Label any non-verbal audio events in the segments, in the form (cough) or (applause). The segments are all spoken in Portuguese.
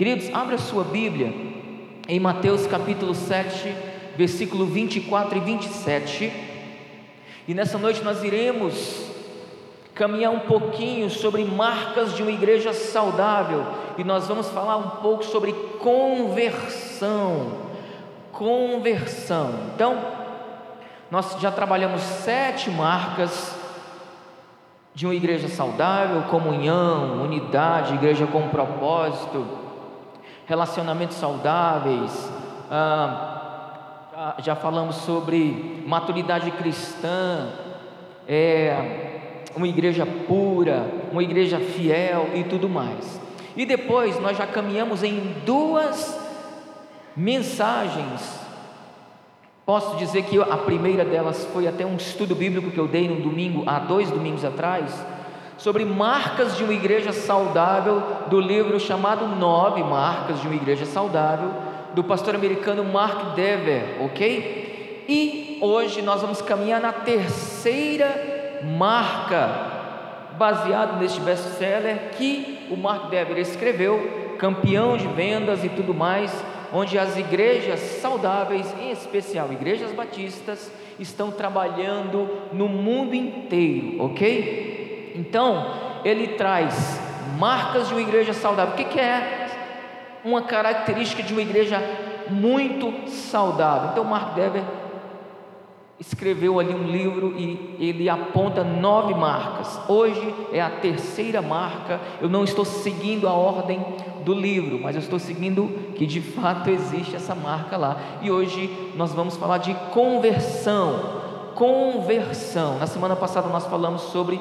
Queridos, abra sua Bíblia em Mateus capítulo 7, versículo 24 e 27. E nessa noite nós iremos caminhar um pouquinho sobre marcas de uma igreja saudável e nós vamos falar um pouco sobre conversão. Conversão. Então, nós já trabalhamos sete marcas de uma igreja saudável: comunhão, unidade, igreja com propósito, relacionamentos saudáveis. Ah, já falamos sobre maturidade cristã, é, uma igreja pura, uma igreja fiel e tudo mais. E depois nós já caminhamos em duas mensagens. Posso dizer que a primeira delas foi até um estudo bíblico que eu dei no domingo, há dois domingos atrás, sobre marcas de uma igreja saudável, do livro chamado Nove Marcas de uma Igreja Saudável, do pastor americano Mark Dever, ok? E hoje nós vamos caminhar na terceira marca baseado neste best-seller que o Mark Dever escreveu, campeão de vendas e tudo mais, onde as igrejas saudáveis, em especial igrejas batistas, estão trabalhando no mundo inteiro, ok? Então, ele traz marcas de uma igreja saudável. O que, que é uma característica de uma igreja muito saudável? Então, Mark Dever escreveu ali um livro e ele aponta nove marcas. Hoje é a terceira marca. Eu não estou seguindo a ordem do livro, mas eu estou seguindo que de fato existe essa marca lá. E hoje nós vamos falar de conversão. Conversão. Na semana passada nós falamos sobre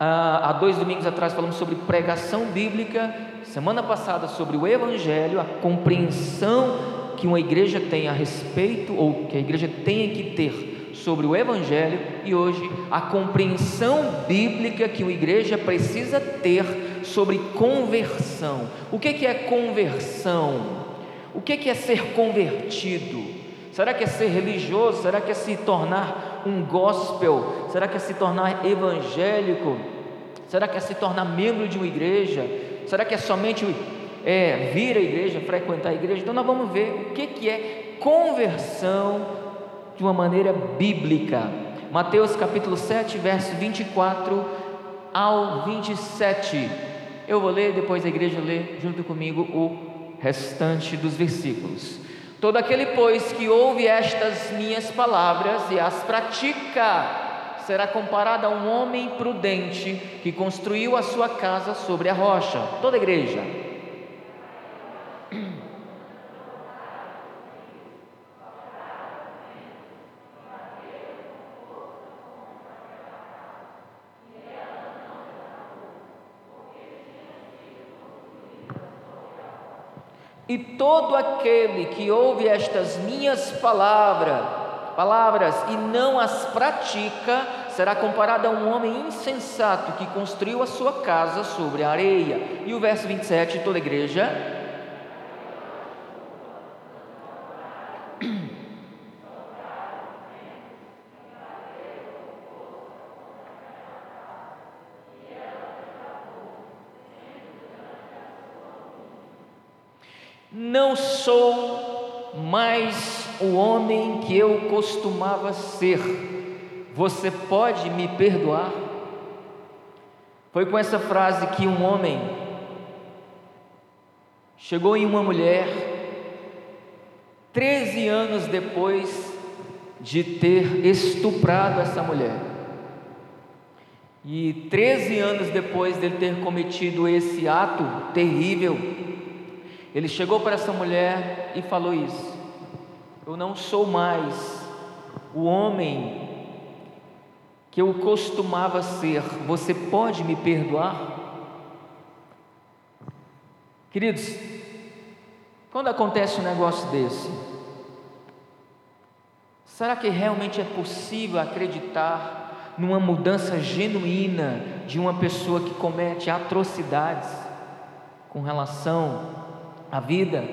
ah, há dois domingos atrás falamos sobre pregação bíblica, semana passada sobre o Evangelho, a compreensão que uma igreja tem a respeito, ou que a igreja tem que ter sobre o Evangelho, e hoje a compreensão bíblica que uma igreja precisa ter sobre conversão. O que é conversão? O que é ser convertido? Será que é ser religioso? Será que é se tornar um gospel? Será que é se tornar evangélico? Será que é se tornar membro de uma igreja? Será que é somente é, vir à igreja, frequentar a igreja. Então nós vamos ver o que, que é conversão de uma maneira bíblica. Mateus capítulo 7, verso 24 ao 27. Eu vou ler, depois a igreja lê junto comigo o restante dos versículos. Todo aquele, pois, que ouve estas minhas palavras e as pratica, será comparado a um homem prudente que construiu a sua casa sobre a rocha. Toda a igreja. E todo aquele que ouve estas minhas palavras, palavras e não as pratica, será comparado a um homem insensato que construiu a sua casa sobre a areia. E o verso 27, toda a igreja Não sou mais o homem que eu costumava ser. Você pode me perdoar? Foi com essa frase que um homem chegou em uma mulher, 13 anos depois de ter estuprado essa mulher. E 13 anos depois dele ter cometido esse ato terrível, ele chegou para essa mulher e falou isso: Eu não sou mais o homem que eu costumava ser, você pode me perdoar? Queridos, quando acontece um negócio desse, será que realmente é possível acreditar numa mudança genuína de uma pessoa que comete atrocidades com relação a vida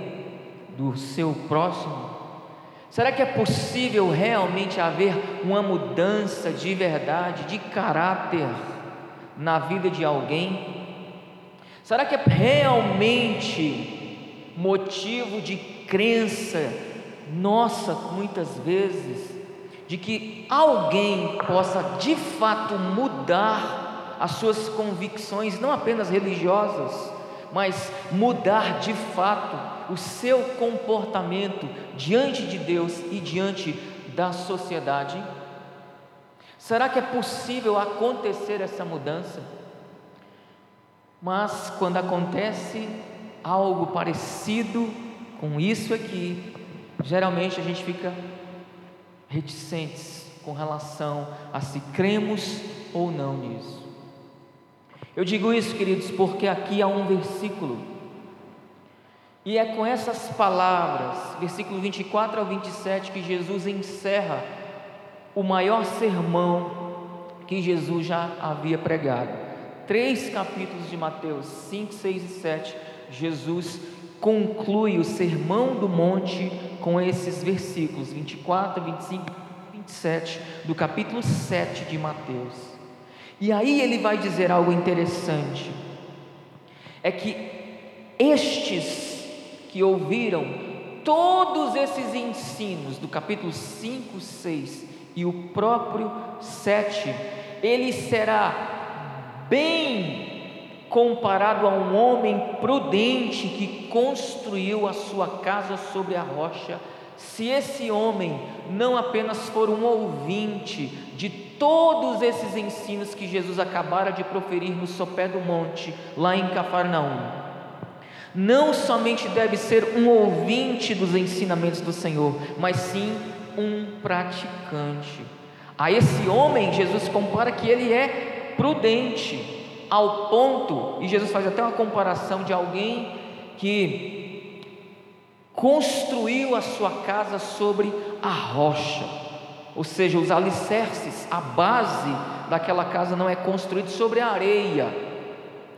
do seu próximo? Será que é possível realmente haver uma mudança de verdade, de caráter na vida de alguém? Será que é realmente motivo de crença nossa, muitas vezes, de que alguém possa de fato mudar as suas convicções, não apenas religiosas, mas mudar de fato o seu comportamento diante de Deus e diante da sociedade? Será que é possível acontecer essa mudança? Mas quando acontece algo parecido com isso aqui, geralmente a gente fica reticentes com relação a se cremos ou não nisso. Eu digo isso, queridos, porque aqui há um versículo, e é com essas palavras, versículo 24 ao 27, que Jesus encerra o maior sermão que Jesus já havia pregado. Três capítulos de Mateus, 5, 6 e 7, Jesus conclui o sermão do monte com esses versículos 24, 25 e 27 do capítulo 7 de Mateus. E aí ele vai dizer algo interessante: é que estes que ouviram todos esses ensinos do capítulo 5, 6 e o próprio 7, ele será bem comparado a um homem prudente que construiu a sua casa sobre a rocha. Se esse homem não apenas for um ouvinte de todos esses ensinos que Jesus acabara de proferir no sopé do monte, lá em Cafarnaum, não somente deve ser um ouvinte dos ensinamentos do Senhor, mas sim um praticante. A esse homem, Jesus compara que ele é prudente, ao ponto, e Jesus faz até uma comparação de alguém que construiu a sua casa sobre a rocha, ou seja, os alicerces, a base daquela casa não é construída sobre a areia.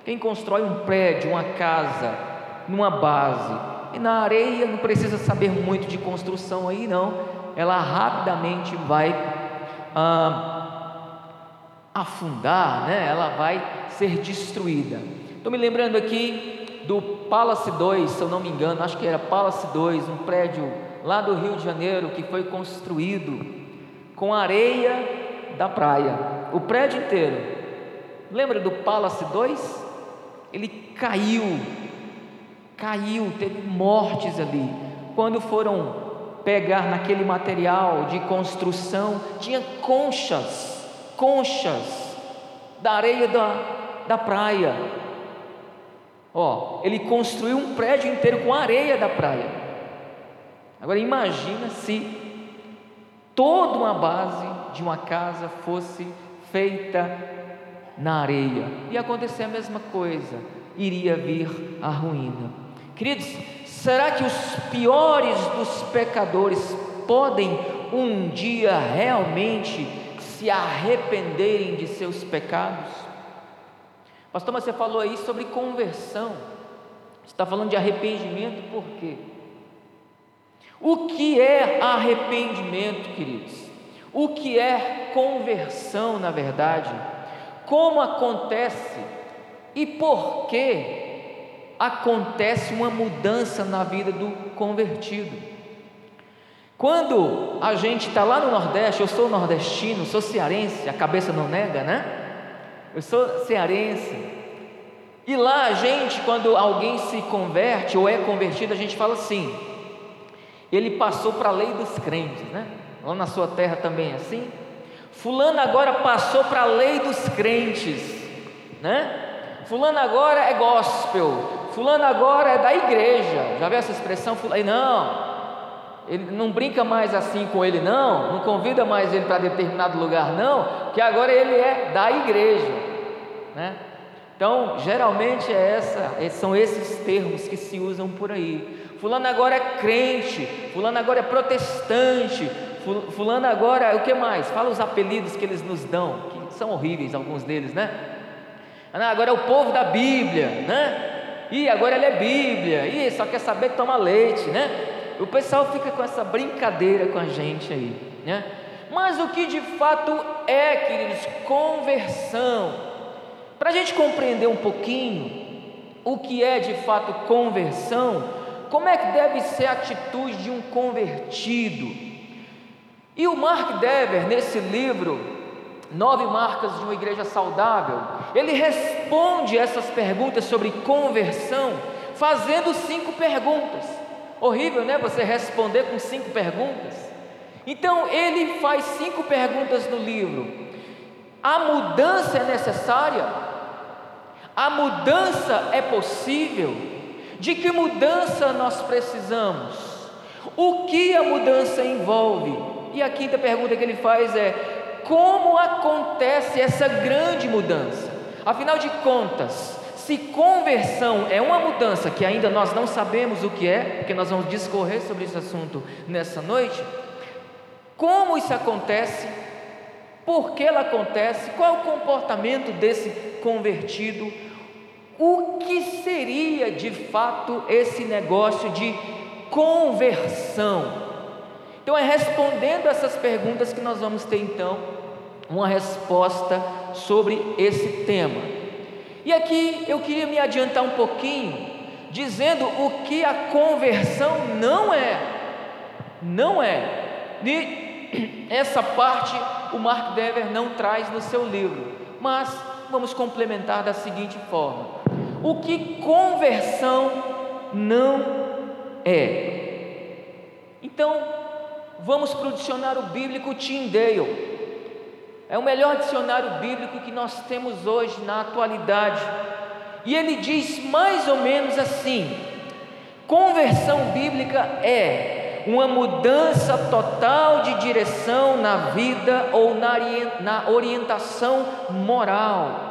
Quem constrói um prédio, uma casa, numa base, e na areia não precisa saber muito de construção aí, não, ela rapidamente vai. Ah, afundar, né? ela vai ser destruída. Estou me lembrando aqui do Palace 2, se eu não me engano, acho que era Palace 2, um prédio lá do Rio de Janeiro que foi construído com areia da praia, o prédio inteiro. Lembra do Palace 2? Ele caiu, caiu, teve mortes ali. Quando foram pegar naquele material de construção, tinha conchas conchas da areia da, da praia. Ó, ele construiu um prédio inteiro com areia da praia. Agora imagina se toda uma base de uma casa fosse feita na areia. Ia acontecer a mesma coisa, iria vir a ruína. Queridos, será que os piores dos pecadores podem um dia realmente se arrependerem de seus pecados. Pastor, mas você falou aí sobre conversão. Você está falando de arrependimento por quê? O que é arrependimento, queridos? O que é conversão, na verdade? Como acontece e por que acontece uma mudança na vida do convertido? Quando a gente está lá no Nordeste, eu sou nordestino, sou cearense, a cabeça não nega, né? Eu sou cearense. E lá a gente, quando alguém se converte ou é convertido, a gente fala assim: ele passou para a lei dos crentes, né? Lá na sua terra também é assim. Fulano agora passou para a lei dos crentes, né? Fulano agora é gospel. Fulano agora é da igreja. Já viu essa expressão? Fulano, não, ele não brinca mais assim com ele, não, não convida mais ele para determinado lugar, não, que agora ele é da igreja, né? Então, geralmente é essa, é, são esses termos que se usam por aí. Fulano agora é crente, fulano agora é protestante, fulano agora, o que mais? Fala os apelidos que eles nos dão, que são horríveis alguns deles, né? Ah, agora é o povo da Bíblia, né? E agora ele é Bíblia, e só quer saber tomar leite, né? o pessoal fica com essa brincadeira com a gente aí, né? Mas o que de fato é, queridos, conversão? Para a gente compreender um pouquinho, o que é de fato conversão, como é que deve ser a atitude de um convertido. E o Mark Dever, nesse livro, Nove Marcas de uma Igreja Saudável, ele responde essas perguntas sobre conversão, fazendo cinco perguntas. Horrível, né? Você responder com cinco perguntas. Então, ele faz cinco perguntas no livro. A mudança é necessária? A mudança é possível? De que mudança nós precisamos? O que a mudança envolve? E a quinta pergunta que ele faz é: como acontece essa grande mudança? Afinal de contas, se conversão é uma mudança que ainda nós não sabemos o que é, porque nós vamos discorrer sobre esse assunto nessa noite, como isso acontece? Por que ela acontece? Qual é o comportamento desse convertido? O que seria de fato esse negócio de conversão? Então é respondendo essas perguntas que nós vamos ter então uma resposta sobre esse tema. E aqui eu queria me adiantar um pouquinho, dizendo o que a conversão não é. Não é. E (clears throat) essa parte o Mark Dever não traz no seu livro, mas vamos complementar da seguinte forma: o que conversão não é. Então, vamos para o dicionário bíblico Tyndale. É o melhor dicionário bíblico que nós temos hoje na atualidade. E ele diz mais ou menos assim: conversão bíblica é uma mudança total de direção na vida ou na orientação moral.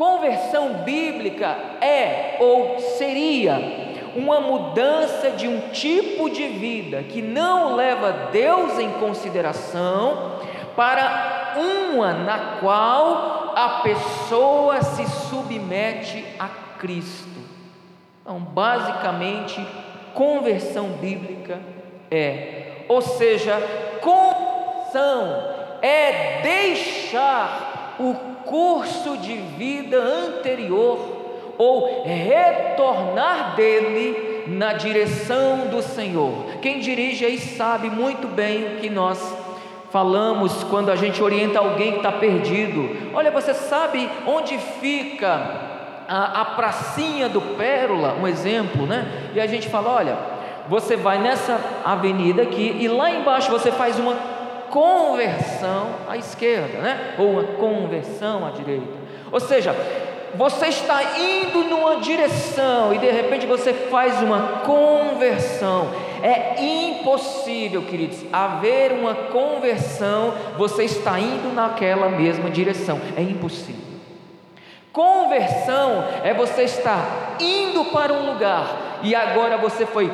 Conversão bíblica é ou seria uma mudança de um tipo de vida que não leva Deus em consideração para uma na qual a pessoa se submete a Cristo. Então, basicamente, conversão bíblica é, ou seja, conversão é deixar o curso de vida anterior ou retornar dele na direção do Senhor. Quem dirige aí sabe muito bem o que nós falamos quando a gente orienta alguém que está perdido. Olha, você sabe onde fica a, a pracinha do Pérola, um exemplo, né? E a gente fala: olha, você vai nessa avenida aqui e lá embaixo você faz uma conversão à esquerda, né? Ou uma conversão à direita. Ou seja, você está indo numa direção e de repente você faz uma conversão. É impossível, queridos, haver uma conversão, você está indo naquela mesma direção. É impossível. Conversão é você estar indo para um lugar e agora você foi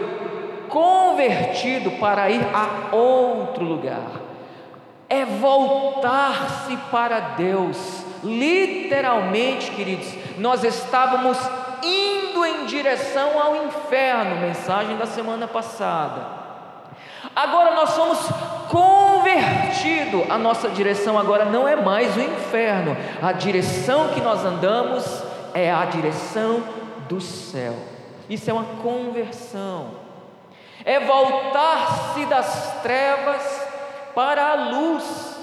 convertido para ir a outro lugar. É voltar-se para Deus. Literalmente, queridos, nós estávamos indo em direção ao inferno, mensagem da semana passada. Agora nós somos convertidos, a nossa direção agora não é mais o inferno, a direção que nós andamos é a direção do céu. Isso é uma conversão, é voltar-se das trevas para a luz.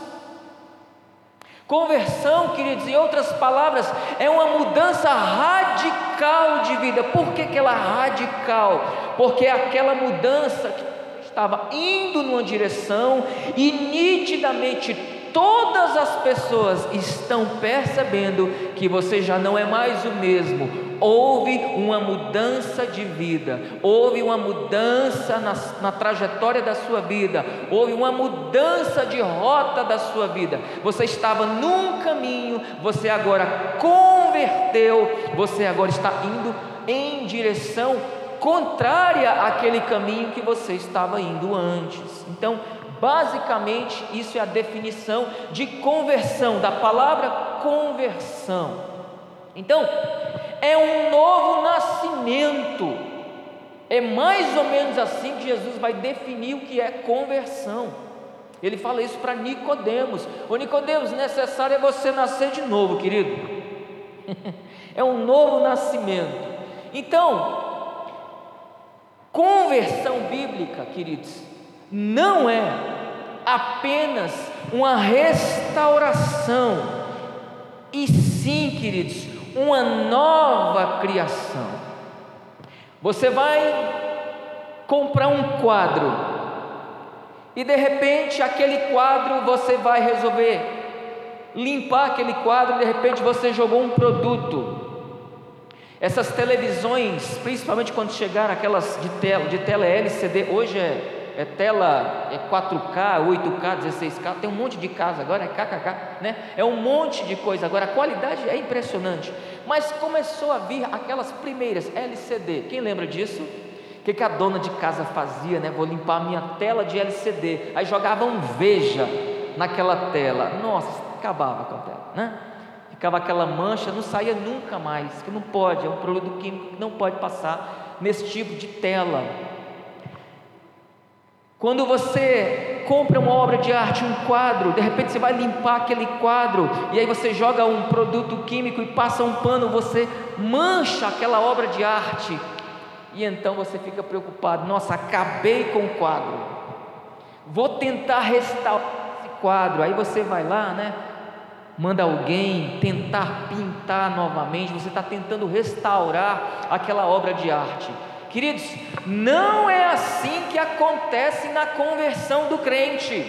Conversão, queridos, em outras palavras, é uma mudança radical de vida. Por que aquela radical? Porque é aquela mudança que estava indo numa direção e nitidamente todas as pessoas estão percebendo que você já não é mais o mesmo. Houve uma mudança de vida, houve uma mudança na, na, trajetória da sua vida, houve uma mudança de rota da sua vida. Você estava num caminho, você agora converteu, você agora está indo em direção contrária àquele caminho que você estava indo antes. Então, Basicamente, isso é a definição de conversão, da palavra conversão. Então, é um novo nascimento. É mais ou menos assim que Jesus vai definir o que é conversão. Ele fala isso para Nicodemos. Ô Nicodemos, necessário é você nascer de novo, querido. (laughs) é um novo nascimento. Então, conversão bíblica, queridos, não é apenas uma restauração, e sim, queridos, uma nova criação. Você vai comprar um quadro e de repente aquele quadro você vai resolver limpar aquele quadro, de repente você jogou um produto. Essas televisões, principalmente quando chegaram aquelas de tela, de tela LCD, hoje é, é tela é 4K, 8K, 16K, tem um monte de casa agora, é KKK, né? É um monte de coisa agora, a qualidade é impressionante. Mas começou a vir aquelas primeiras LCD, quem lembra disso? O que, que a dona de casa fazia, né? Vou limpar a minha tela de LCD. Aí jogava um veja naquela tela. Nossa, acabava com a tela, né? Ficava aquela mancha, não saía nunca mais, que não pode, é um produto químico que não pode passar nesse tipo de tela. Quando você compra uma obra de arte, um quadro, de repente você vai limpar aquele quadro e aí você joga um produto químico e passa um pano, você mancha aquela obra de arte e então você fica preocupado: nossa, acabei com o quadro, vou tentar restaurar esse quadro. Aí você vai lá, né? manda alguém tentar pintar novamente, você está tentando restaurar aquela obra de arte. Queridos, não é assim que acontece na conversão do crente,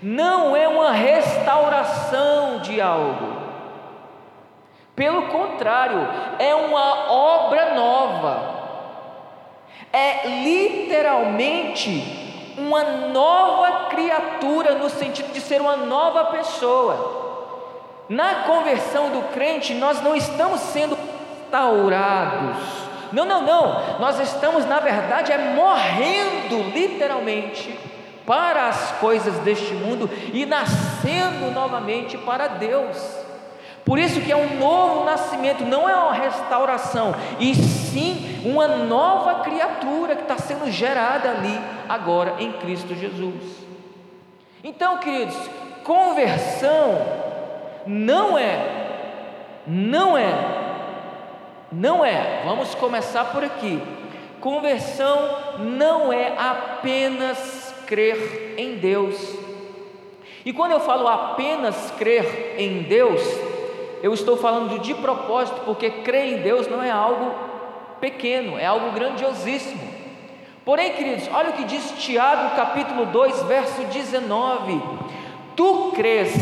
não é uma restauração de algo, pelo contrário, é uma obra nova, é literalmente uma nova criatura, no sentido de ser uma nova pessoa. Na conversão do crente, nós não estamos sendo restaurados. Não, não, não. Nós estamos, na verdade, é morrendo literalmente para as coisas deste mundo e nascendo novamente para Deus. Por isso que é um novo nascimento, não é uma restauração, e sim uma nova criatura que está sendo gerada ali agora em Cristo Jesus. Então, queridos, conversão não é, não é, não é, vamos começar por aqui. Conversão não é apenas crer em Deus. E quando eu falo apenas crer em Deus, eu estou falando de propósito, porque crer em Deus não é algo pequeno, é algo grandiosíssimo. Porém, queridos, olha o que diz Tiago capítulo 2, verso 19: Tu crês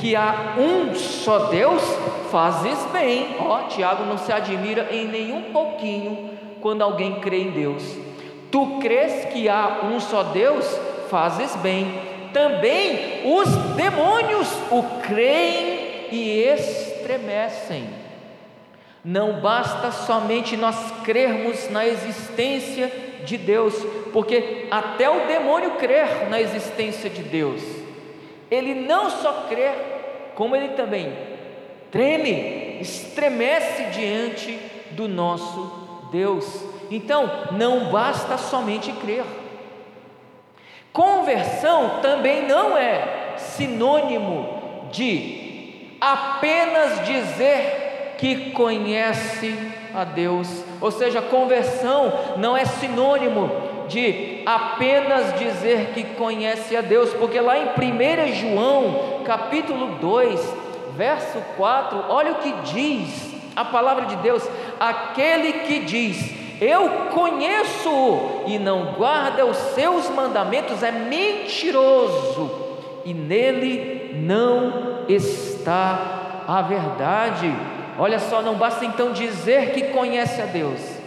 que há um só Deus, fazes bem. Ó, Tiago não se admira em nenhum pouquinho quando alguém crê em Deus. Tu crês que há um só Deus, fazes bem. Também os demônios o creem e estremecem. Não basta somente nós crermos na existência de Deus, porque até o demônio crer na existência de Deus ele não só crê, como ele também treme, estremece diante do nosso Deus. Então, não basta somente crer. Conversão também não é sinônimo de apenas dizer que conhece a Deus. Ou seja, conversão não é sinônimo de apenas dizer que conhece a Deus, porque lá em 1 João, capítulo 2, verso 4, olha o que diz a palavra de Deus: aquele que diz, eu conheço e não guarda os seus mandamentos é mentiroso, e nele não está a verdade. Olha só, não basta então dizer que conhece a Deus.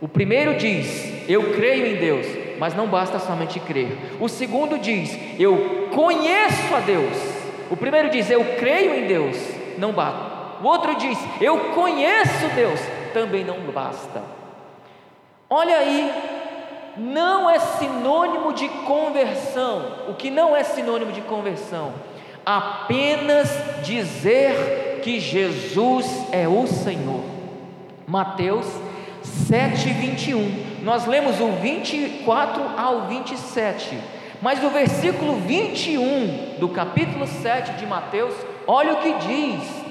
O primeiro diz, eu creio em Deus, mas não basta somente crer. O segundo diz, eu conheço a Deus. O primeiro diz, eu creio em Deus, não basta. O outro diz, eu conheço Deus, também não basta. Olha aí, não é sinônimo de conversão. O que não é sinônimo de conversão? Apenas dizer que Jesus é o Senhor. Mateus 7, 21 nós lemos o 24 ao 27, mas no versículo 21 do capítulo 7 de Mateus, olha o que diz: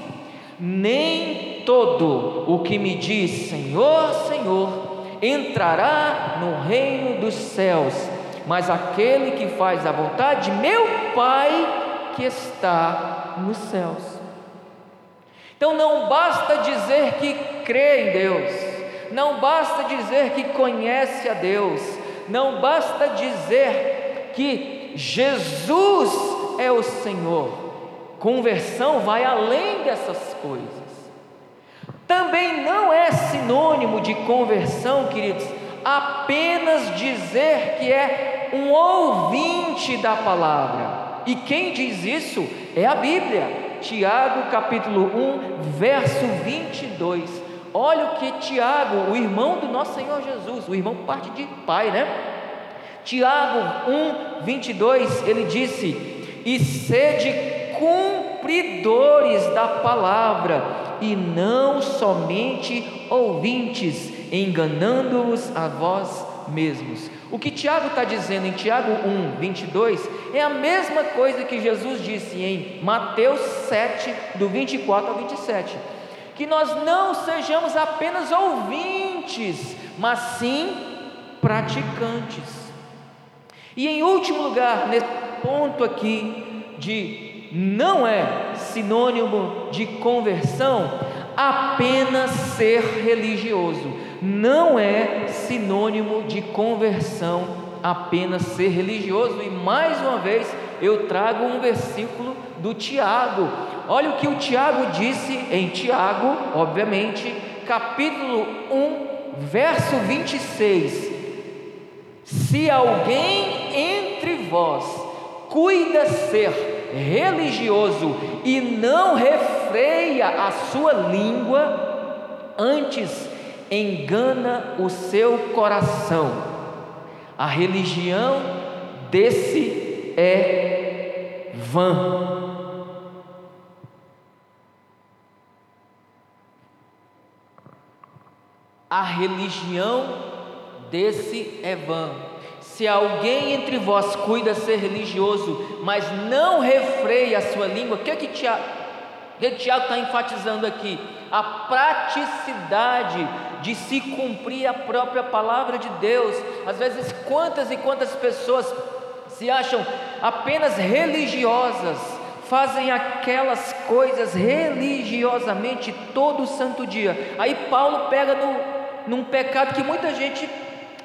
Nem todo o que me diz Senhor, Senhor, entrará no reino dos céus, mas aquele que faz a vontade de meu Pai que está nos céus. Então não basta dizer que crê em Deus, não basta dizer que conhece a Deus, não basta dizer que Jesus é o Senhor. Conversão vai além dessas coisas. Também não é sinônimo de conversão, queridos, apenas dizer que é um ouvinte da palavra. E quem diz isso é a Bíblia. Tiago capítulo 1, verso 22. Olha o que Tiago, o irmão do nosso Senhor Jesus, o irmão parte de pai, né? Tiago 1, 22, ele disse: E sede cumpridores da palavra e não somente ouvintes, enganando-os a vós mesmos. O que Tiago está dizendo em Tiago 1, 22 é a mesma coisa que Jesus disse em Mateus 7, do 24 ao 27. Que nós não sejamos apenas ouvintes, mas sim praticantes. E em último lugar, nesse ponto aqui de não é sinônimo de conversão apenas ser religioso, não é sinônimo de conversão apenas ser religioso, e mais uma vez eu trago um versículo do Tiago. Olha o que o Tiago disse em Tiago, obviamente, capítulo 1, verso 26. Se alguém entre vós cuida ser religioso e não refreia a sua língua, antes engana o seu coração. A religião desse é vã. A religião desse é vã. Se alguém entre vós cuida ser religioso, mas não refreia a sua língua, o que é que Tiago está enfatizando aqui? A praticidade de se cumprir a própria palavra de Deus. Às vezes, quantas e quantas pessoas se acham apenas religiosas, fazem aquelas coisas religiosamente todo santo dia. Aí Paulo pega no, num pecado que muita gente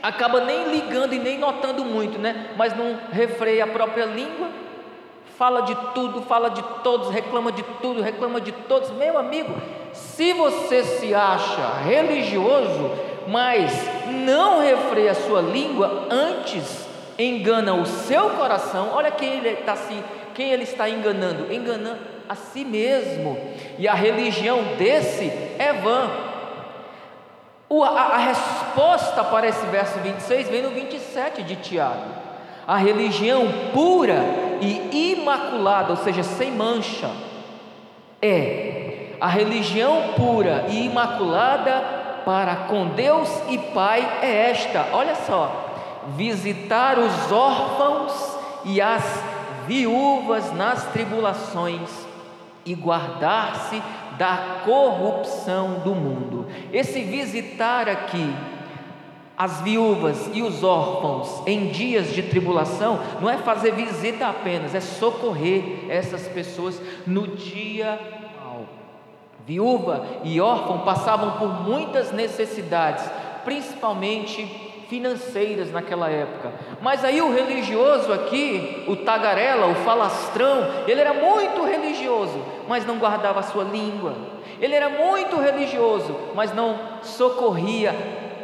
acaba nem ligando e nem notando muito, né? Mas não refreia a própria língua, fala de tudo, fala de todos, reclama de tudo, reclama de todos. Meu amigo, se você se acha religioso, mas não refreia a sua língua, antes engana o seu coração, olha quem ele está se, quem ele está enganando, enganando a si mesmo. E a religião desse é vã. A, a resposta para esse verso 26 vem no 27 de Tiago. A religião pura e imaculada, ou seja, sem mancha, é a religião pura e imaculada para com Deus e Pai é esta: olha só, visitar os órfãos e as viúvas nas tribulações e guardar-se da corrupção do mundo. Esse visitar aqui as viúvas e os órfãos em dias de tribulação não é fazer visita apenas, é socorrer essas pessoas no dia mal. Viúva e órfão passavam por muitas necessidades, principalmente financeiras naquela época. Mas aí o religioso aqui, o tagarela, o falastrão, ele era muito religioso, mas não guardava a sua língua. Ele era muito religioso, mas não socorria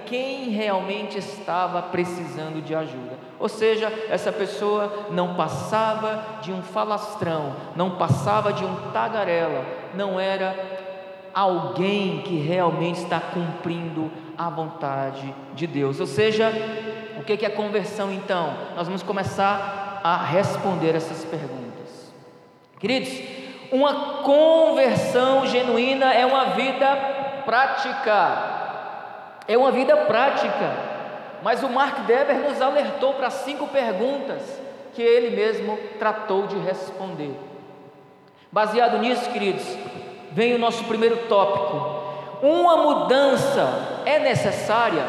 quem realmente estava precisando de ajuda. Ou seja, essa pessoa não passava de um falastrão, não passava de um tagarela, não era alguém que realmente está cumprindo a vontade de Deus. Ou seja, o que é conversão então? Nós vamos começar a responder essas perguntas. Queridos, uma conversão genuína é uma vida prática. É uma vida prática. Mas o Mark Deber nos alertou para cinco perguntas que ele mesmo tratou de responder. Baseado nisso, queridos, vem o nosso primeiro tópico. Uma mudança é necessária.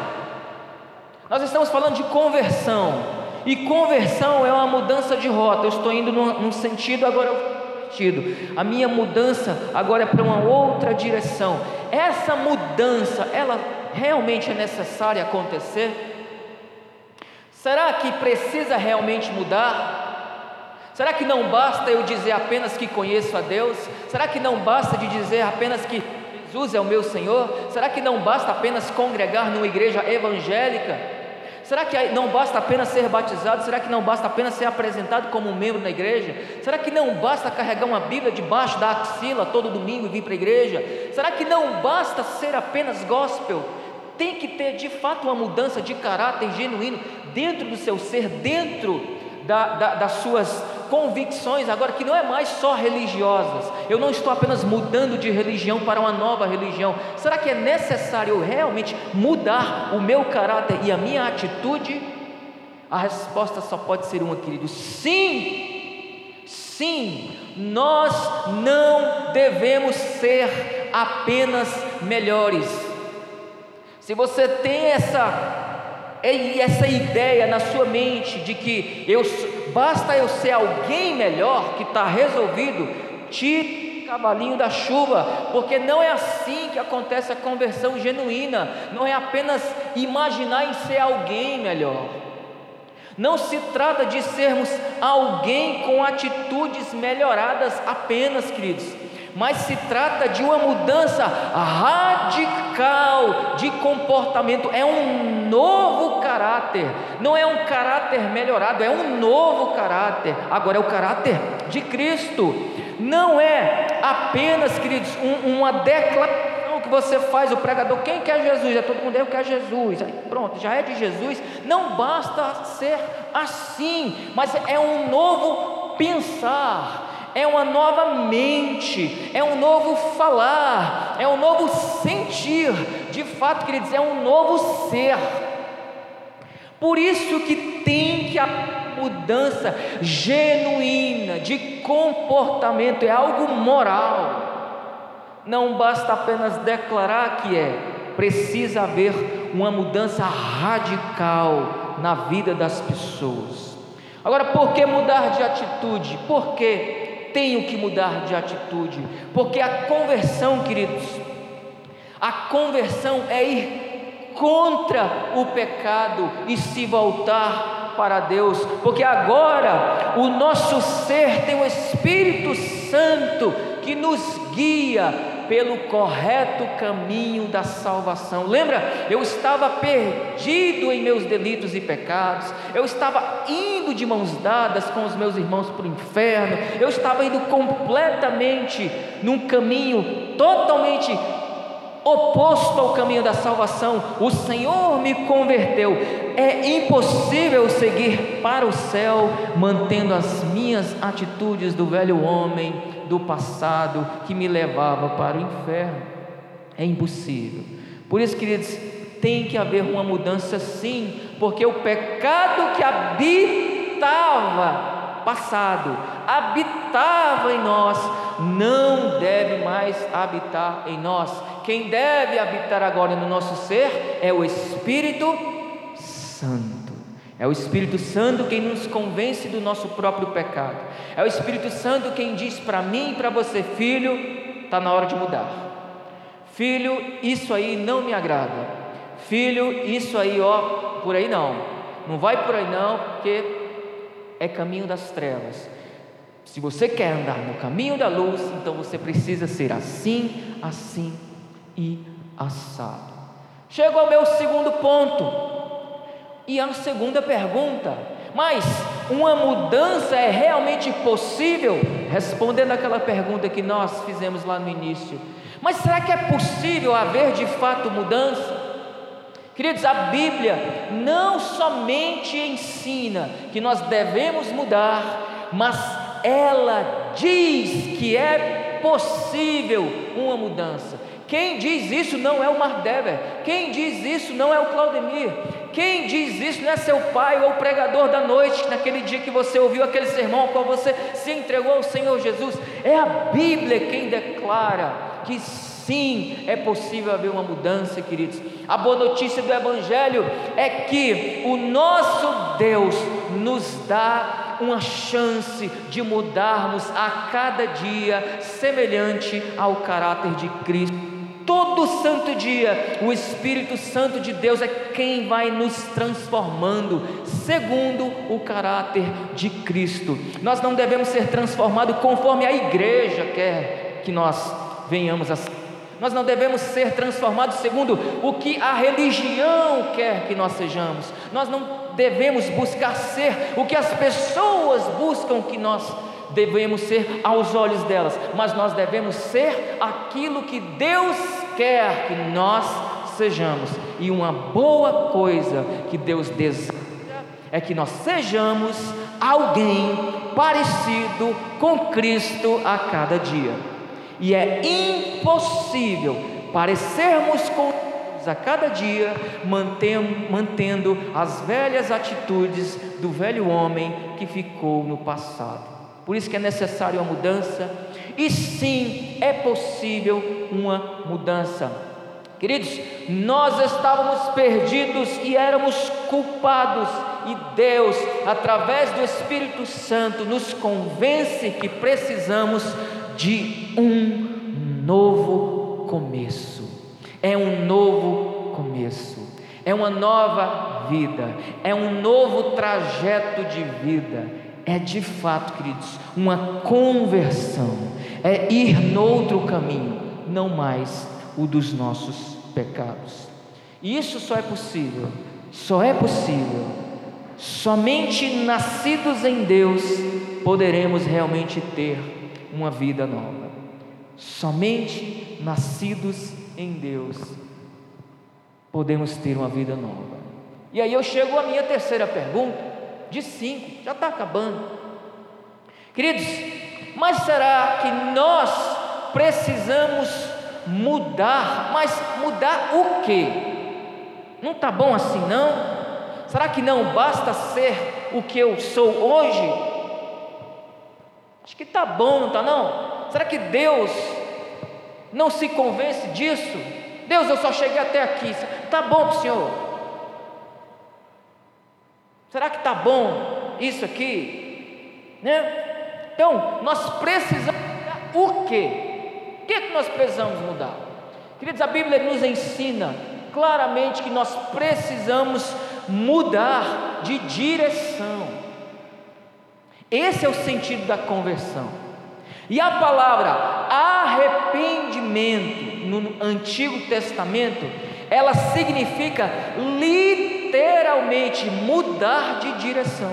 Nós estamos falando de conversão, e conversão é uma mudança de rota. Eu estou indo num, sentido, agora sentido. A minha mudança agora é para uma outra direção. Essa mudança, ela realmente é necessária acontecer? Será que precisa realmente mudar? Será que não basta eu dizer apenas que conheço a Deus? Será que não basta de dizer apenas que Jesus é o meu Senhor? Será que não basta apenas congregar numa igreja evangélica? Será que não basta apenas ser batizado? Será que não basta apenas ser apresentado como um membro na igreja? Será que não basta carregar uma Bíblia debaixo da axila todo domingo e vir para a igreja? Será que não basta ser apenas gospel? Tem que ter de fato uma mudança de caráter genuíno dentro do seu ser, dentro da, da, das suas convicções, agora que não é mais só religiosas. Eu não estou apenas mudando de religião para uma nova religião. Será que é necessário eu realmente mudar o meu caráter e a minha atitude? A resposta só pode ser uma, querido: sim. Sim, nós não devemos ser apenas melhores. Se você tem essa essa ideia na sua mente de que eu basta eu ser alguém melhor que está resolvido, o cavalinho da chuva, porque não é assim que acontece a conversão genuína, não é apenas imaginar em ser alguém melhor. Não se trata de sermos alguém com atitudes melhoradas apenas, queridos mas se trata de uma mudança radical de comportamento, é um novo caráter, não é um caráter melhorado, é um novo caráter, agora é o caráter de Cristo, não é apenas, queridos, um, uma declaração que você faz, o pregador, quem quer Jesus? É todo mundo, eu quero Jesus, aí pronto, já é de Jesus, não basta ser assim, mas é um novo pensar, é uma nova mente, é um novo falar, é um novo sentir, de fato, queridos, é um novo ser. Por isso que tem que a mudança genuína de comportamento é algo moral. Não basta apenas declarar que é, precisa haver uma mudança radical na vida das pessoas. Agora, por que mudar de atitude? Por quê? Tenho que mudar de atitude, porque a conversão, queridos, a conversão é ir contra o pecado e se voltar para Deus, porque agora o nosso ser tem o Espírito Santo que nos guia pelo correto caminho da salvação. Lembra? Eu estava perdido em meus delitos e pecados, eu estava indo de mãos dadas com os meus irmãos para o inferno, eu estava indo completamente num caminho totalmente oposto ao caminho da salvação. O Senhor me converteu. É impossível seguir para o céu mantendo as minhas atitudes do velho homem do passado que me levava para o inferno. É impossível. Por isso, queridos, tem que haver uma mudança sim, porque o pecado que habitava passado, habitava em nós, não deve mais habitar em nós. Quem deve habitar agora no nosso ser é o Espírito Santo. É o Espírito Santo quem nos convence do nosso próprio pecado. É o Espírito Santo quem diz para mim e para você, filho, está na hora de mudar. Filho, isso aí não me agrada. Filho, isso aí, ó, por aí não. Não vai por aí não, porque é caminho das trevas. Se você quer andar no caminho da luz, então você precisa ser assim, assim e assado. Chego ao meu segundo ponto. E a segunda pergunta: mas uma mudança é realmente possível? Respondendo aquela pergunta que nós fizemos lá no início. Mas será que é possível haver de fato mudança? Queridos, a Bíblia não somente ensina que nós devemos mudar, mas ela diz que é possível uma mudança. Quem diz isso não é o Mardever, quem diz isso não é o Claudemir, quem diz isso não é seu pai ou o pregador da noite, naquele dia que você ouviu aquele sermão ao qual você se entregou ao Senhor Jesus, é a Bíblia quem declara que sim é possível haver uma mudança, queridos. A boa notícia do Evangelho é que o nosso Deus nos dá uma chance de mudarmos a cada dia semelhante ao caráter de Cristo todo santo dia, o Espírito Santo de Deus é quem vai nos transformando, segundo o caráter de Cristo. Nós não devemos ser transformados conforme a igreja quer que nós venhamos a ser. Nós não devemos ser transformados segundo o que a religião quer que nós sejamos. Nós não devemos buscar ser o que as pessoas buscam que nós devemos ser aos olhos delas, mas nós devemos ser aquilo que Deus quer que nós sejamos. E uma boa coisa que Deus deseja é que nós sejamos alguém parecido com Cristo a cada dia. E é impossível parecermos com a cada dia, mantendo as velhas atitudes do velho homem que ficou no passado. Por isso que é necessário uma mudança, e sim é possível uma mudança. Queridos, nós estávamos perdidos e éramos culpados, e Deus, através do Espírito Santo, nos convence que precisamos de um novo começo. É um novo começo, é uma nova vida, é um novo trajeto de vida é de fato, queridos, uma conversão, é ir noutro caminho, não mais o dos nossos pecados. E isso só é possível, só é possível, somente nascidos em Deus poderemos realmente ter uma vida nova. Somente nascidos em Deus podemos ter uma vida nova. E aí eu chego à minha terceira pergunta de cinco, já está acabando. Queridos, mas será que nós precisamos mudar? Mas mudar o quê? Não está bom assim não? Será que não basta ser o que eu sou hoje? Acho que está bom, não está não? Será que Deus não se convence disso? Deus, eu só cheguei até aqui. Está bom Senhor? Será que está bom isso aqui? Né? Então, nós precisamos mudar o quê? O que, é que nós precisamos mudar? Queridos, a Bíblia nos ensina claramente que nós precisamos mudar de direção. Esse é o sentido da conversão. E a palavra arrependimento no Antigo Testamento, ela significa literalmente literalmente mudar de direção.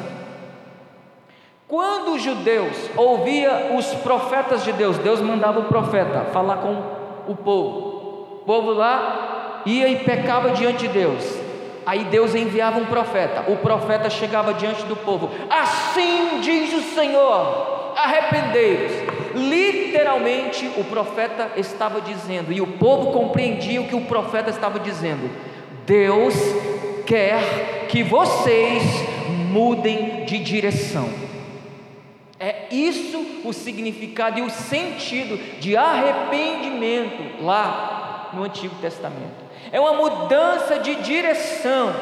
Quando os judeus ouvia os profetas de Deus, Deus mandava o profeta falar com o povo. O povo lá ia e pecava diante de Deus. Aí Deus enviava um profeta. O profeta chegava diante do povo. Assim diz o Senhor: arrependei-vos. Literalmente o profeta estava dizendo, e o povo compreendia o que o profeta estava dizendo. Deus quer que vocês mudem de direção. É isso o significado e o sentido de arrependimento lá no Antigo Testamento. É uma mudança de direção.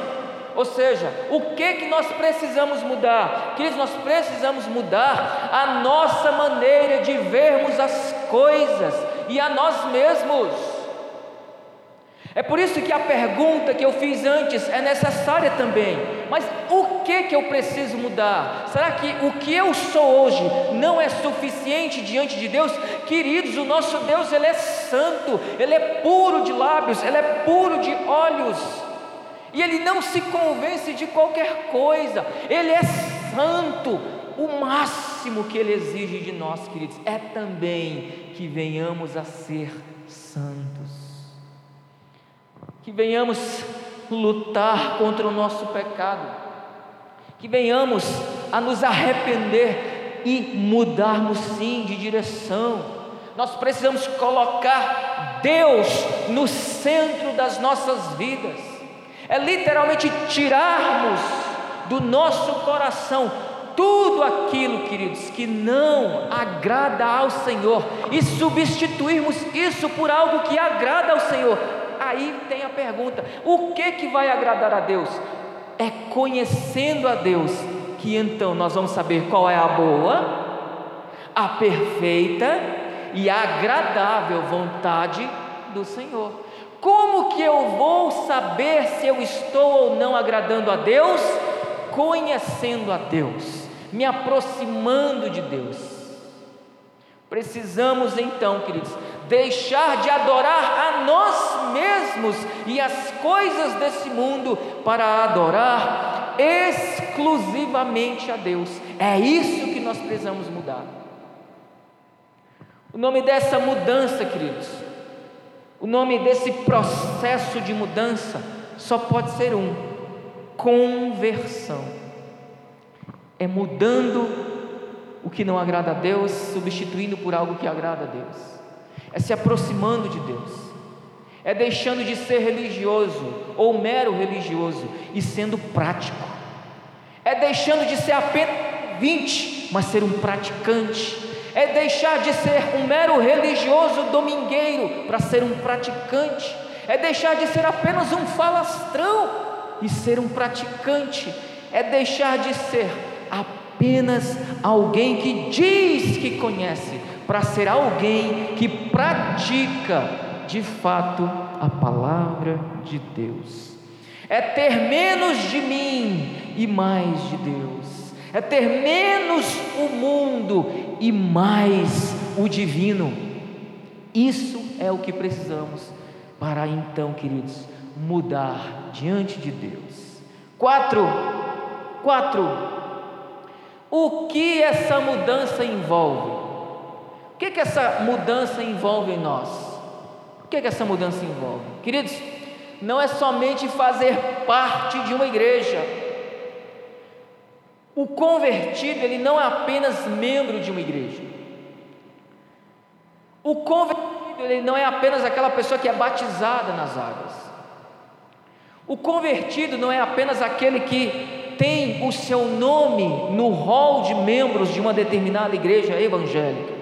Ou seja, o que que nós precisamos mudar? Queridos, nós precisamos mudar a nossa maneira de vermos as coisas e a nós mesmos. É por isso que a pergunta que eu fiz antes é necessária também. Mas o que que eu preciso mudar? Será que o que eu sou hoje não é suficiente diante de Deus? Queridos, o nosso Deus ele é santo, ele é puro de lábios, ele é puro de olhos. E ele não se convence de qualquer coisa. Ele é santo. O máximo que ele exige de nós, queridos, é também que venhamos a ser santos que venhamos lutar contra o nosso pecado, que venhamos a nos arrepender e mudarmos sim de direção. Nós precisamos colocar Deus no centro das nossas vidas, é literalmente tirarmos do nosso coração tudo aquilo, queridos, que não agrada ao Senhor e substituirmos isso por algo que agrada ao Senhor. Aí tem a pergunta: o que que vai agradar a Deus? É conhecendo a Deus que então nós vamos saber qual é a boa, a perfeita e agradável vontade do Senhor. Como que eu vou saber se eu estou ou não agradando a Deus? Conhecendo a Deus, me aproximando de Deus. Precisamos então, queridos, deixar de adorar a nós mesmos e as coisas desse mundo para adorar exclusivamente a Deus. É isso que nós precisamos mudar. O nome dessa mudança, queridos, o nome desse processo de mudança só pode ser um: conversão. É mudando o que não agrada a Deus, substituindo por algo que agrada a Deus. É se aproximando de Deus. É deixando de ser religioso ou mero religioso e sendo prático. É deixando de ser apenas 20, mas ser um praticante é deixar de ser um mero religioso domingueiro para ser um praticante, é deixar de ser apenas um falastrão e ser um praticante, é deixar de ser apenas alguém que diz que conhece, para ser alguém que pratica de fato a palavra de Deus. É ter menos de mim e mais de Deus é ter menos o mundo e mais o divino. Isso é o que precisamos para então, queridos, mudar diante de Deus. Quatro, quatro. O que essa mudança envolve? O que, que essa mudança envolve em nós? O que, que essa mudança envolve? Queridos, não é somente fazer parte de uma igreja, o convertido, ele não é apenas membro de uma igreja. O convertido, ele não é apenas aquela pessoa que é batizada nas águas. O convertido não é apenas aquele que tem o seu nome no rol de membros de uma determinada igreja evangélica.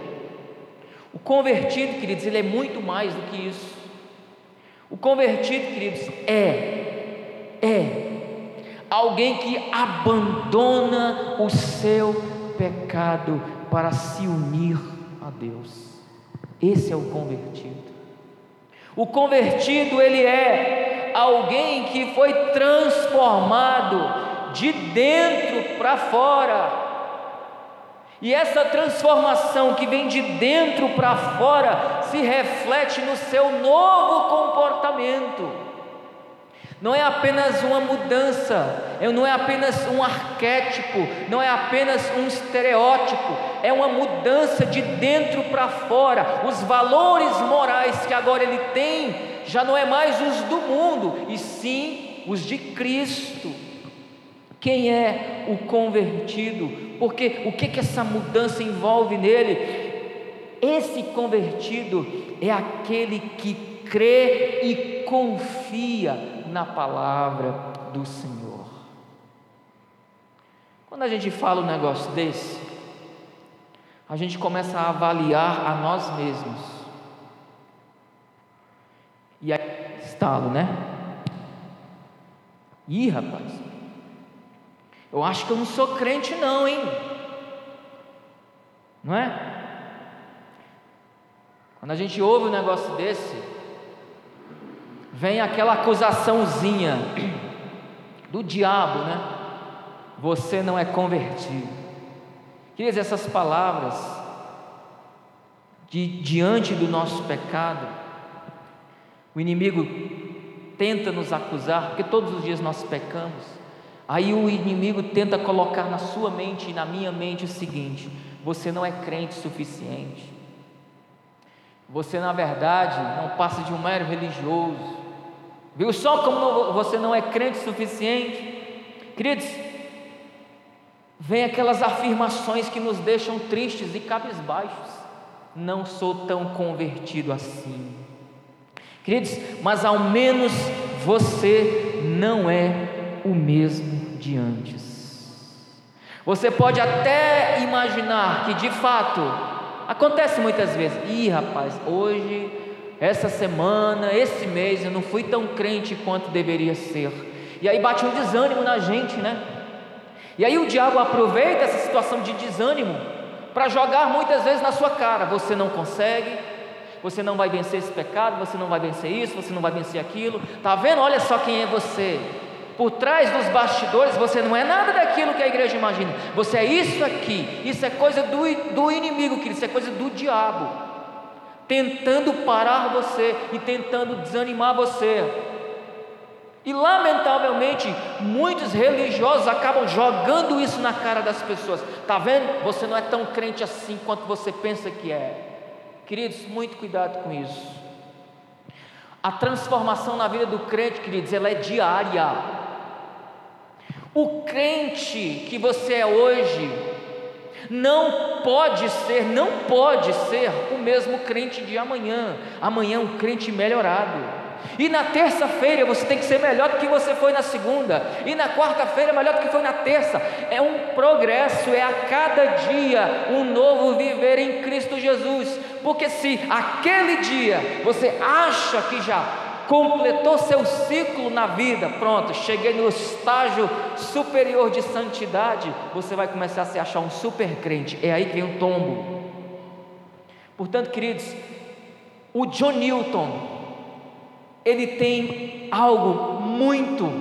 O convertido, queridos, ele é muito mais do que isso. O convertido, queridos, é, é alguém que abandona o seu pecado para se unir a Deus. Esse é o convertido. O convertido, ele é alguém que foi transformado de dentro para fora. E essa transformação que vem de dentro para fora se reflete no seu novo comportamento não é apenas uma mudança, é, não é apenas um arquétipo, não é apenas um estereótipo, é uma mudança de dentro para fora. Os valores morais que agora ele tem já não é mais os do mundo, e sim os de Cristo. Quem é o convertido? Porque o que, que essa mudança envolve nele? Esse convertido é aquele que crê e confia na palavra do Senhor. Quando a gente fala um negócio desse, a gente começa a avaliar a nós mesmos. E aí, estalo, né? Ih, rapaz, eu acho que eu não sou crente, não, hein? Não é? Quando a gente ouve um negócio desse, vem aquela acusaçãozinha do diabo, né? Você não é convertido. Queridos, essas palavras, de, diante do nosso pecado, o inimigo tenta nos acusar, porque todos os dias nós pecamos. Aí o inimigo tenta colocar na sua mente e na minha mente o seguinte: você não é crente suficiente. Você, na verdade, não passa de um mero religioso. Viu só como você não é crente suficiente? Queridos, vem aquelas afirmações que nos deixam tristes e cabisbaixos. Não sou tão convertido assim. Queridos, mas ao menos você não é o mesmo de antes. Você pode até imaginar que de fato acontece muitas vezes. Ih, rapaz, hoje, essa semana, esse mês eu não fui tão crente quanto deveria ser. E aí bate um desânimo na gente, né? E aí o diabo aproveita essa situação de desânimo para jogar muitas vezes na sua cara: você não consegue, você não vai vencer esse pecado, você não vai vencer isso, você não vai vencer aquilo. Tá vendo? Olha só quem é você. Por trás dos bastidores, você não é nada daquilo que a igreja imagina. Você é isso aqui. Isso é coisa do, do inimigo, querido. Isso é coisa do diabo. Tentando parar você e tentando desanimar você. E lamentavelmente, muitos religiosos acabam jogando isso na cara das pessoas. Tá vendo? Você não é tão crente assim quanto você pensa que é. Queridos, muito cuidado com isso. A transformação na vida do crente, queridos, ela é diária. O crente que você é hoje não pode ser, não pode ser o mesmo crente de amanhã. Amanhã é um crente melhorado. E na terça-feira você tem que ser melhor do que você foi na segunda. E na quarta-feira melhor do que foi na terça. É um progresso, é a cada dia um novo viver em Cristo Jesus. Porque se aquele dia você acha que já completou seu ciclo na vida, pronto, cheguei no estágio superior de santidade, você vai começar a se achar um super crente. É aí que vem o tombo. Portanto, queridos, o John Newton, ele tem algo muito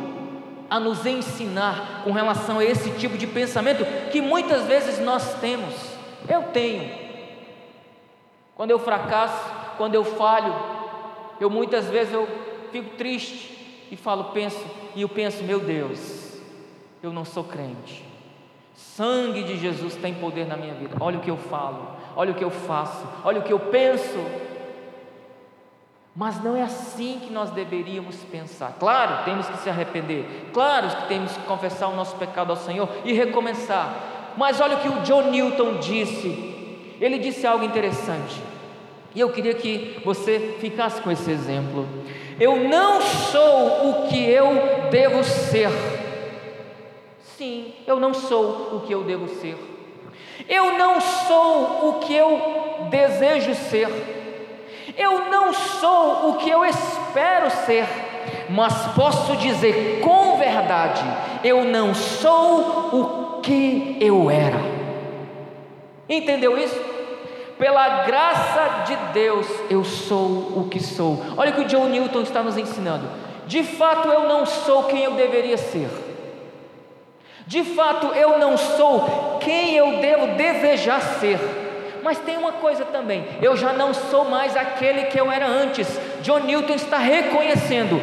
a nos ensinar com relação a esse tipo de pensamento que muitas vezes nós temos. Eu tenho. Quando eu fracasso, quando eu falho, eu muitas vezes eu fico triste e falo, penso, e eu penso, meu Deus, eu não sou crente. Sangue de Jesus tem poder na minha vida. Olha o que eu falo, olha o que eu faço, olha o que eu penso. Mas não é assim que nós deveríamos pensar. Claro, temos que se arrepender. Claro que temos que confessar o nosso pecado ao Senhor e recomeçar. Mas olha o que o John Newton disse. Ele disse algo interessante. E eu queria que você ficasse com esse exemplo. Eu não sou o que eu devo ser. Sim, eu não sou o que eu devo ser. Eu não sou o que eu desejo ser. Eu não sou o que eu espero ser, mas posso dizer com verdade: eu não sou o que eu era. Entendeu isso? Pela graça de Deus, eu sou o que sou. Olha o que o John Newton está nos ensinando. De fato, eu não sou quem eu deveria ser. De fato, eu não sou quem eu devo desejar ser mas tem uma coisa também: eu já não sou mais aquele que eu era antes. John Newton está reconhecendo: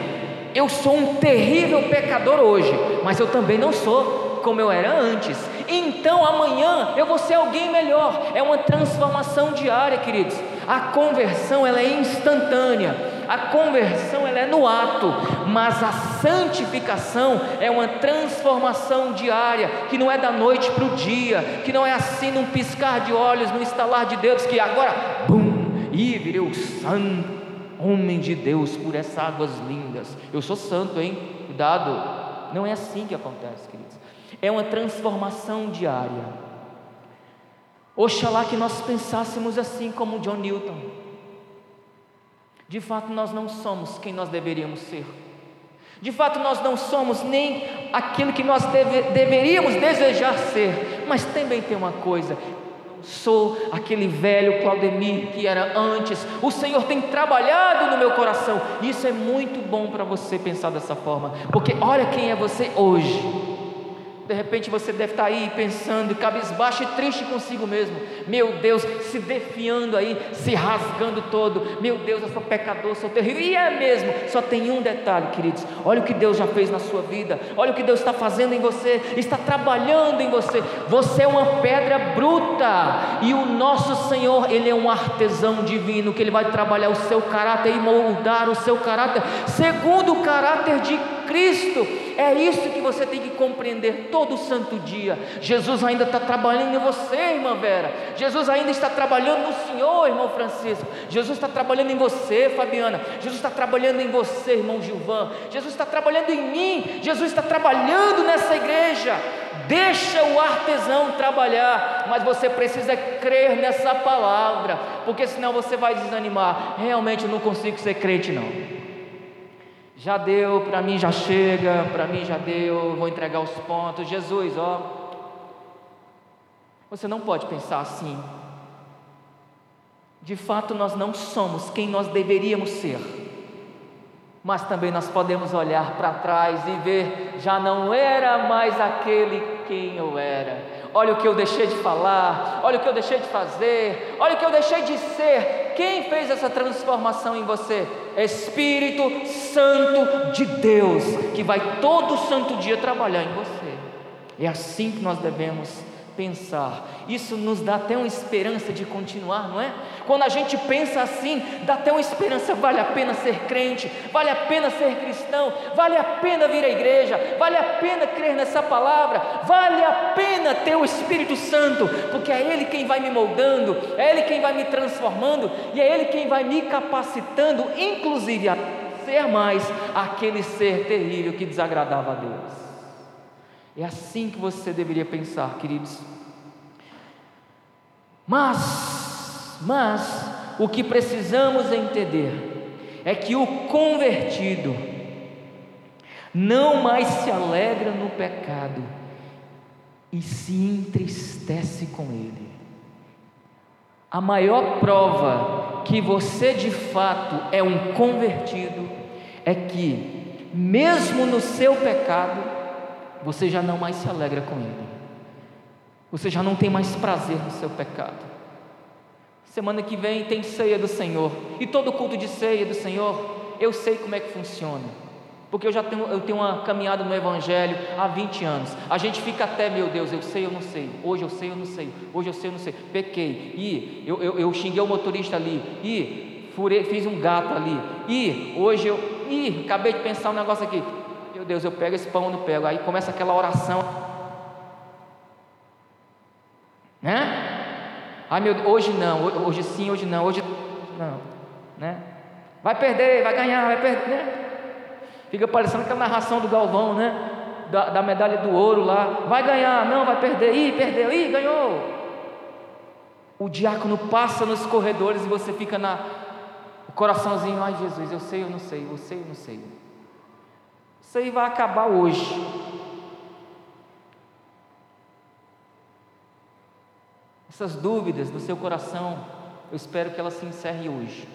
eu sou um terrível pecador hoje, mas eu também não sou como eu era antes. Então amanhã eu vou ser alguém melhor. É uma transformação diária, queridos. A conversão ela é instantânea. A conversão ela é no ato, mas a santificação é uma transformação diária, que não é da noite para o dia, que não é assim num piscar de olhos, num estalar de dedos, que agora, bum, e virei o santo homem de Deus por essas águas lindas. Eu sou santo, hein? Cuidado. Não é assim que acontece, queridos. É uma transformação diária. Oxalá que nós pensássemos assim como John Newton. De fato, nós não somos quem nós deveríamos ser. De fato, nós não somos nem aquilo que nós deve, deveríamos desejar ser. Mas também tem uma coisa: sou aquele velho Claudemir que era antes. O Senhor tem trabalhado no meu coração. Isso é muito bom para você pensar dessa forma, porque olha quem é você hoje. De repente você deve estar aí pensando, cabisbaixo e triste consigo mesmo. Meu Deus, se defiando aí, se rasgando todo. Meu Deus, eu sou pecador, sou terrível. E é mesmo. Só tem um detalhe, queridos. Olha o que Deus já fez na sua vida. Olha o que Deus está fazendo em você. Está trabalhando em você. Você é uma pedra bruta. E o nosso Senhor, Ele é um artesão divino que Ele vai trabalhar o seu caráter e moldar o seu caráter segundo o caráter de Cristo. É isso que você tem que compreender todo santo dia. Jesus ainda está trabalhando em você, irmã Vera. Jesus ainda está trabalhando no Senhor, irmão Francisco. Jesus está trabalhando em você, Fabiana. Jesus está trabalhando em você, irmão Gilvan. Jesus está trabalhando em mim. Jesus está trabalhando nessa igreja. Deixa o artesão trabalhar, mas você precisa crer nessa palavra, porque senão você vai desanimar. Realmente eu não consigo ser crente não. Já deu, para mim já chega, para mim já deu, vou entregar os pontos. Jesus, ó, você não pode pensar assim. De fato, nós não somos quem nós deveríamos ser, mas também nós podemos olhar para trás e ver, já não era mais aquele quem eu era. Olha o que eu deixei de falar, olha o que eu deixei de fazer, olha o que eu deixei de ser. Quem fez essa transformação em você? Espírito Santo de Deus, que vai todo santo dia trabalhar em você. É assim que nós devemos pensar. Isso nos dá até uma esperança de continuar, não é? Quando a gente pensa assim, dá até uma esperança, vale a pena ser crente, vale a pena ser cristão, vale a pena vir à igreja, vale a pena crer nessa palavra, vale a pena ter o Espírito Santo, porque é Ele quem vai me moldando, é Ele quem vai me transformando e é Ele quem vai me capacitando, inclusive a ser mais aquele ser terrível que desagradava a Deus. É assim que você deveria pensar, queridos. Mas, mas, o que precisamos entender é que o convertido não mais se alegra no pecado e se entristece com ele. A maior prova que você de fato é um convertido é que, mesmo no seu pecado, você já não mais se alegra com ele. Você já não tem mais prazer no seu pecado. Semana que vem tem ceia do Senhor. E todo culto de ceia do Senhor, eu sei como é que funciona. Porque eu já tenho, eu tenho uma caminhada no Evangelho há 20 anos. A gente fica até, meu Deus, eu sei, eu não sei. Hoje eu sei, eu não sei. Hoje eu sei, eu não sei. Pequei. E eu, eu, eu xinguei o motorista ali. E furei, fiz um gato ali. E hoje eu. E acabei de pensar um negócio aqui. Deus, eu pego esse pão, não pego. Aí começa aquela oração. Né? Ai meu hoje não, hoje sim, hoje não, hoje não. Né? Vai perder, vai ganhar, vai perder. Né? Fica parecendo aquela narração do Galvão, né? Da, da, medalha do ouro lá. Vai ganhar, não, vai perder. Ih, perdeu, ih, ganhou. O diácono passa nos corredores e você fica na. O coraçãozinho, ai Jesus, eu sei, eu não sei, eu sei, eu não sei. Isso aí vai acabar hoje. Essas dúvidas do seu coração, eu espero que elas se encerrem hoje.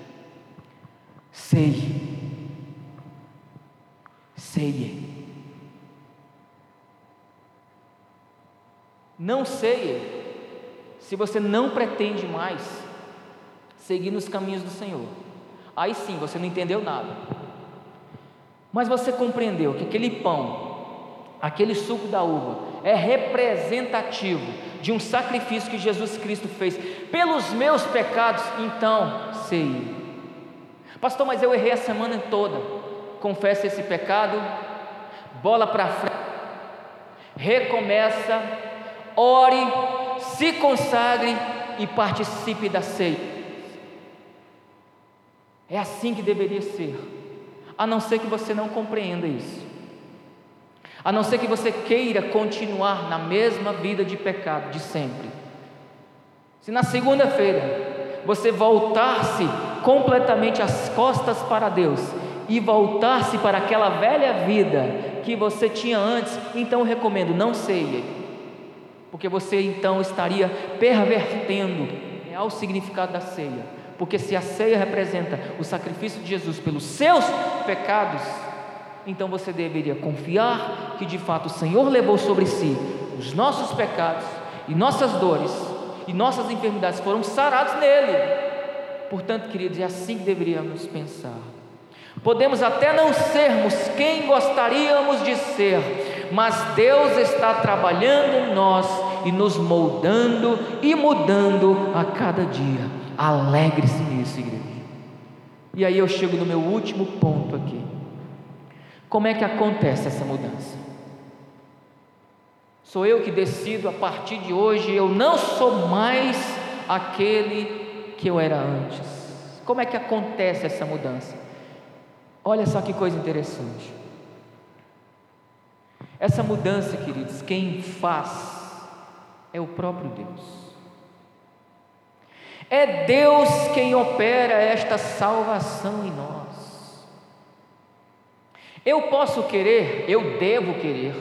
Sei. Sei. Não sei se você não pretende mais seguir nos caminhos do Senhor. Aí sim, você não entendeu nada. Mas você compreendeu que aquele pão, aquele suco da uva, é representativo de um sacrifício que Jesus Cristo fez pelos meus pecados, então sei. Pastor, mas eu errei a semana toda. Confesse esse pecado, bola para frente, recomeça, ore, se consagre e participe da ceia. É assim que deveria ser a não ser que você não compreenda isso, a não ser que você queira continuar na mesma vida de pecado de sempre. Se na segunda-feira você voltar-se completamente as costas para Deus e voltar-se para aquela velha vida que você tinha antes, então eu recomendo, não ceia, porque você então estaria pervertendo real significado da ceia porque se a ceia representa o sacrifício de Jesus pelos seus pecados, então você deveria confiar que de fato o Senhor levou sobre si os nossos pecados e nossas dores e nossas enfermidades foram sarados nele. Portanto, queridos, é assim que deveríamos pensar. Podemos até não sermos quem gostaríamos de ser, mas Deus está trabalhando em nós e nos moldando e mudando a cada dia. Alegre-se nisso, igreja. E aí eu chego no meu último ponto aqui. Como é que acontece essa mudança? Sou eu que decido a partir de hoje, eu não sou mais aquele que eu era antes. Como é que acontece essa mudança? Olha só que coisa interessante. Essa mudança, queridos, quem faz é o próprio Deus. É Deus quem opera esta salvação em nós. Eu posso querer, eu devo querer,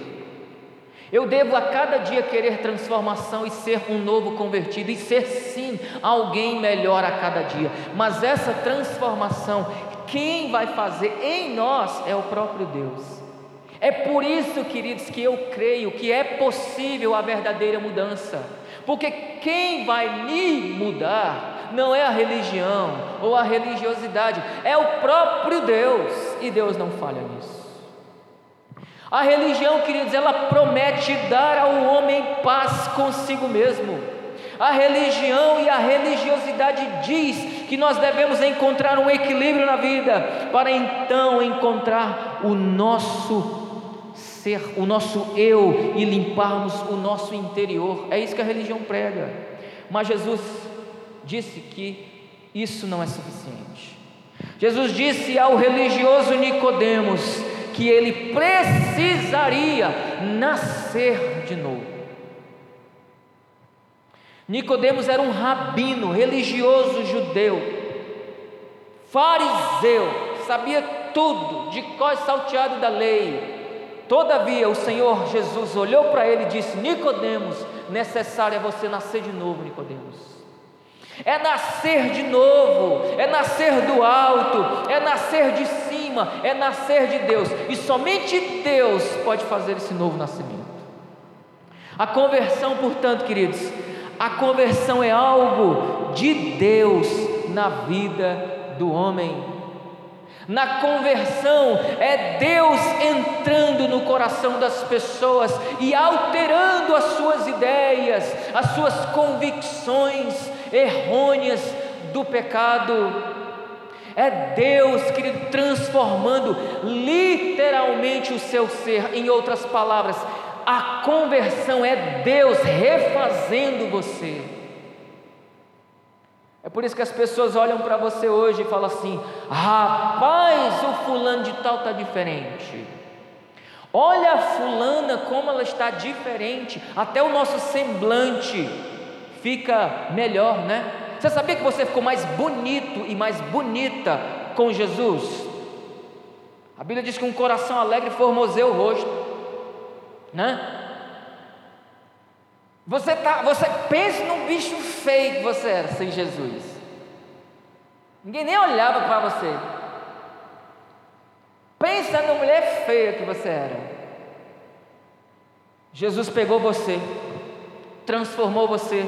eu devo a cada dia querer transformação e ser um novo convertido e ser sim alguém melhor a cada dia. Mas essa transformação, quem vai fazer em nós é o próprio Deus. É por isso, queridos, que eu creio que é possível a verdadeira mudança. Porque quem vai me mudar não é a religião ou a religiosidade, é o próprio Deus, e Deus não falha nisso. A religião, queridos, ela promete dar ao homem paz consigo mesmo. A religião e a religiosidade diz que nós devemos encontrar um equilíbrio na vida para então encontrar o nosso ser, o nosso eu e limparmos o nosso interior. É isso que a religião prega. Mas Jesus disse que isso não é suficiente. Jesus disse ao religioso Nicodemos: que ele precisaria nascer de novo. Nicodemos era um rabino religioso judeu, fariseu, sabia tudo, de cós salteado da lei. Todavia o Senhor Jesus olhou para ele e disse: Nicodemos, necessário é você nascer de novo, Nicodemos. É nascer de novo, é nascer do alto, é nascer de cima, é nascer de Deus, e somente Deus pode fazer esse novo nascimento. A conversão, portanto, queridos, a conversão é algo de Deus na vida do homem. Na conversão é Deus entrando no coração das pessoas e alterando as suas ideias, as suas convicções errôneas do pecado. É Deus, querido, transformando literalmente o seu ser. Em outras palavras, a conversão é Deus refazendo você. É por isso que as pessoas olham para você hoje e falam assim: rapaz, o fulano de tal está diferente. Olha a fulana como ela está diferente, até o nosso semblante fica melhor, né? Você sabia que você ficou mais bonito e mais bonita com Jesus? A Bíblia diz que um coração alegre formoseia o rosto, né? Você tá, você pensa num bicho feio que você era sem Jesus. Ninguém nem olhava para você. Pensa na mulher feia que você era. Jesus pegou você, transformou você,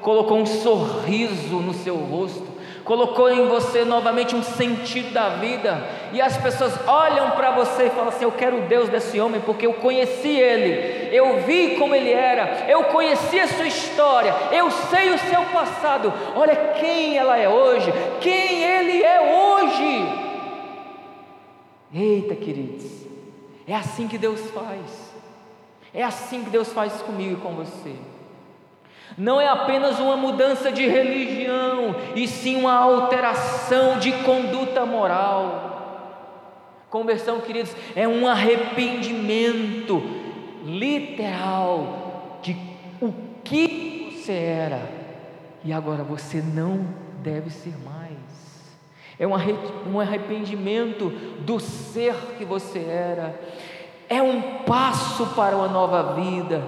colocou um sorriso no seu rosto, colocou em você novamente um sentido da vida, e as pessoas olham para você e falam assim: Eu quero o Deus desse homem, porque eu conheci ele, eu vi como ele era, eu conheci a sua história, eu sei o seu passado, olha quem ela é hoje, quem ele é hoje. Eita, queridos, é assim que Deus faz, é assim que Deus faz comigo e com você. Não é apenas uma mudança de religião, e sim uma alteração de conduta moral. Conversão, queridos, é um arrependimento literal de o que você era e agora você não deve ser mais. É um arrependimento do ser que você era. É um passo para uma nova vida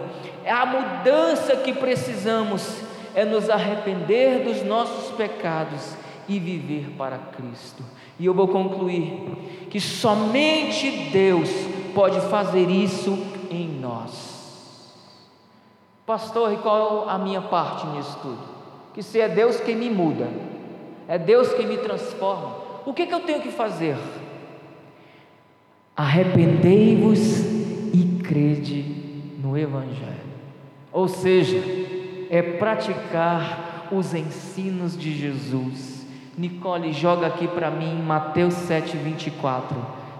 é a mudança que precisamos é nos arrepender dos nossos pecados e viver para Cristo. E eu vou concluir que somente Deus pode fazer isso em nós. Pastor, e qual a minha parte nisso tudo? Que se é Deus quem me muda, é Deus quem me transforma, o que, que eu tenho que fazer? Arrependei-vos e crede no Evangelho. Ou seja, é praticar os ensinos de Jesus. Nicole, joga aqui para mim Mateus 7, 24.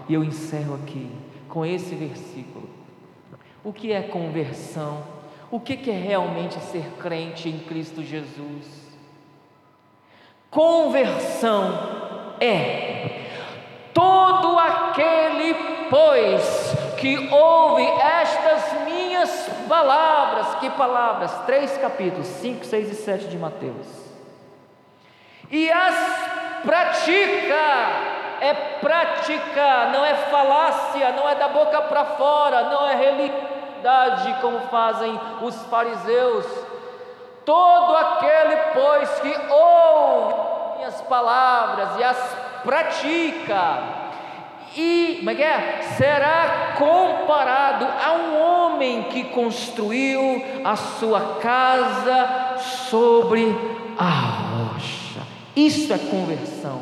E eu encerro aqui com esse versículo. O que é conversão? O que é realmente ser crente em Cristo Jesus? Conversão é todo aquele, pois, que ouve estas minhas palavras, que palavras? Três capítulos, 5, 6 e 7 de Mateus, e as pratica, é prática, não é falácia, não é da boca para fora, não é religiosidade como fazem os fariseus. Todo aquele, pois, que ouve minhas palavras e as pratica, e como é que é? será comparado a um homem que construiu a sua casa sobre a rocha. Isso é conversão.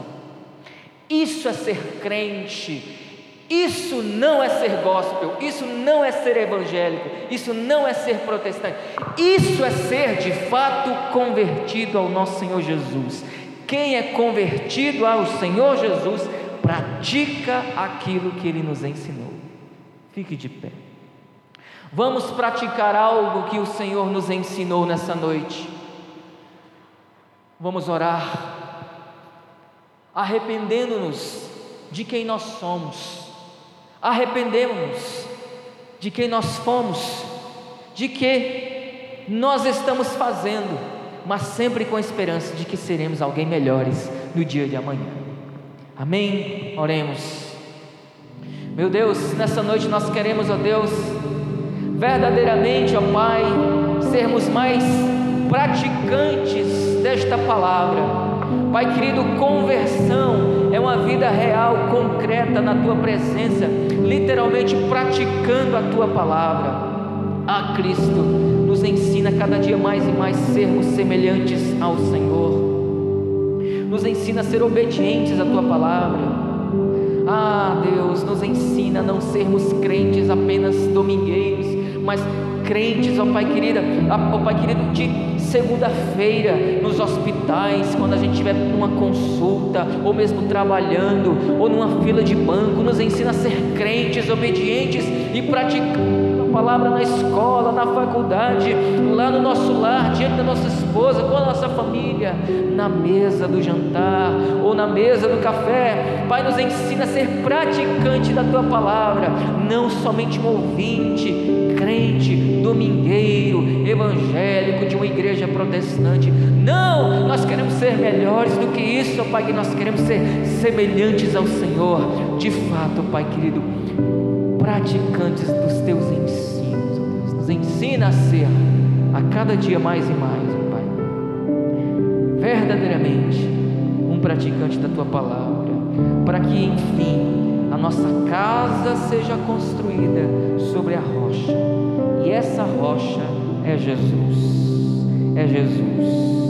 Isso é ser crente. Isso não é ser gospel, isso não é ser evangélico, isso não é ser protestante, isso é ser de fato convertido ao nosso Senhor Jesus. Quem é convertido ao Senhor Jesus pratica aquilo que ele nos ensinou. Fique de pé. Vamos praticar algo que o Senhor nos ensinou nessa noite. Vamos orar arrependendo-nos de quem nós somos, arrependemos-nos de quem nós fomos, de que nós estamos fazendo, mas sempre com a esperança de que seremos alguém melhores no dia de amanhã. Amém? Oremos. Meu Deus, nessa noite nós queremos, ó Deus, verdadeiramente, ó Pai, sermos mais praticantes desta palavra Pai querido, conversão é uma vida real, concreta na tua presença, literalmente praticando a tua palavra. A ah, Cristo nos ensina cada dia mais e mais sermos semelhantes ao Senhor. Nos ensina a ser obedientes à tua palavra. Ah, Deus, nos ensina a não sermos crentes apenas domingueiros, mas crentes, ó Pai querida, ó Pai querido, de segunda-feira nos hospitais, quando a gente tiver uma consulta, ou mesmo trabalhando, ou numa fila de banco, nos ensina a ser crentes, obedientes e praticando a palavra na escola, na faculdade, lá no nosso lar, diante da nossa esposa, com a nossa família, na mesa do jantar ou na mesa do café. Pai, nos ensina a ser praticante da tua palavra, não somente um ouvinte, crente, domingueiro, evangélico de uma igreja protestante. Não, nós queremos ser melhores do que isso, Pai, que nós queremos ser semelhantes ao Senhor. De fato, Pai querido, praticantes dos teus ensinos, ó Deus. Nos ensina a ser a cada dia mais e mais, ó Pai. Verdadeiramente um praticante da tua palavra, para que enfim a nossa casa seja construída sobre a rocha. E essa rocha é Jesus. É Jesus.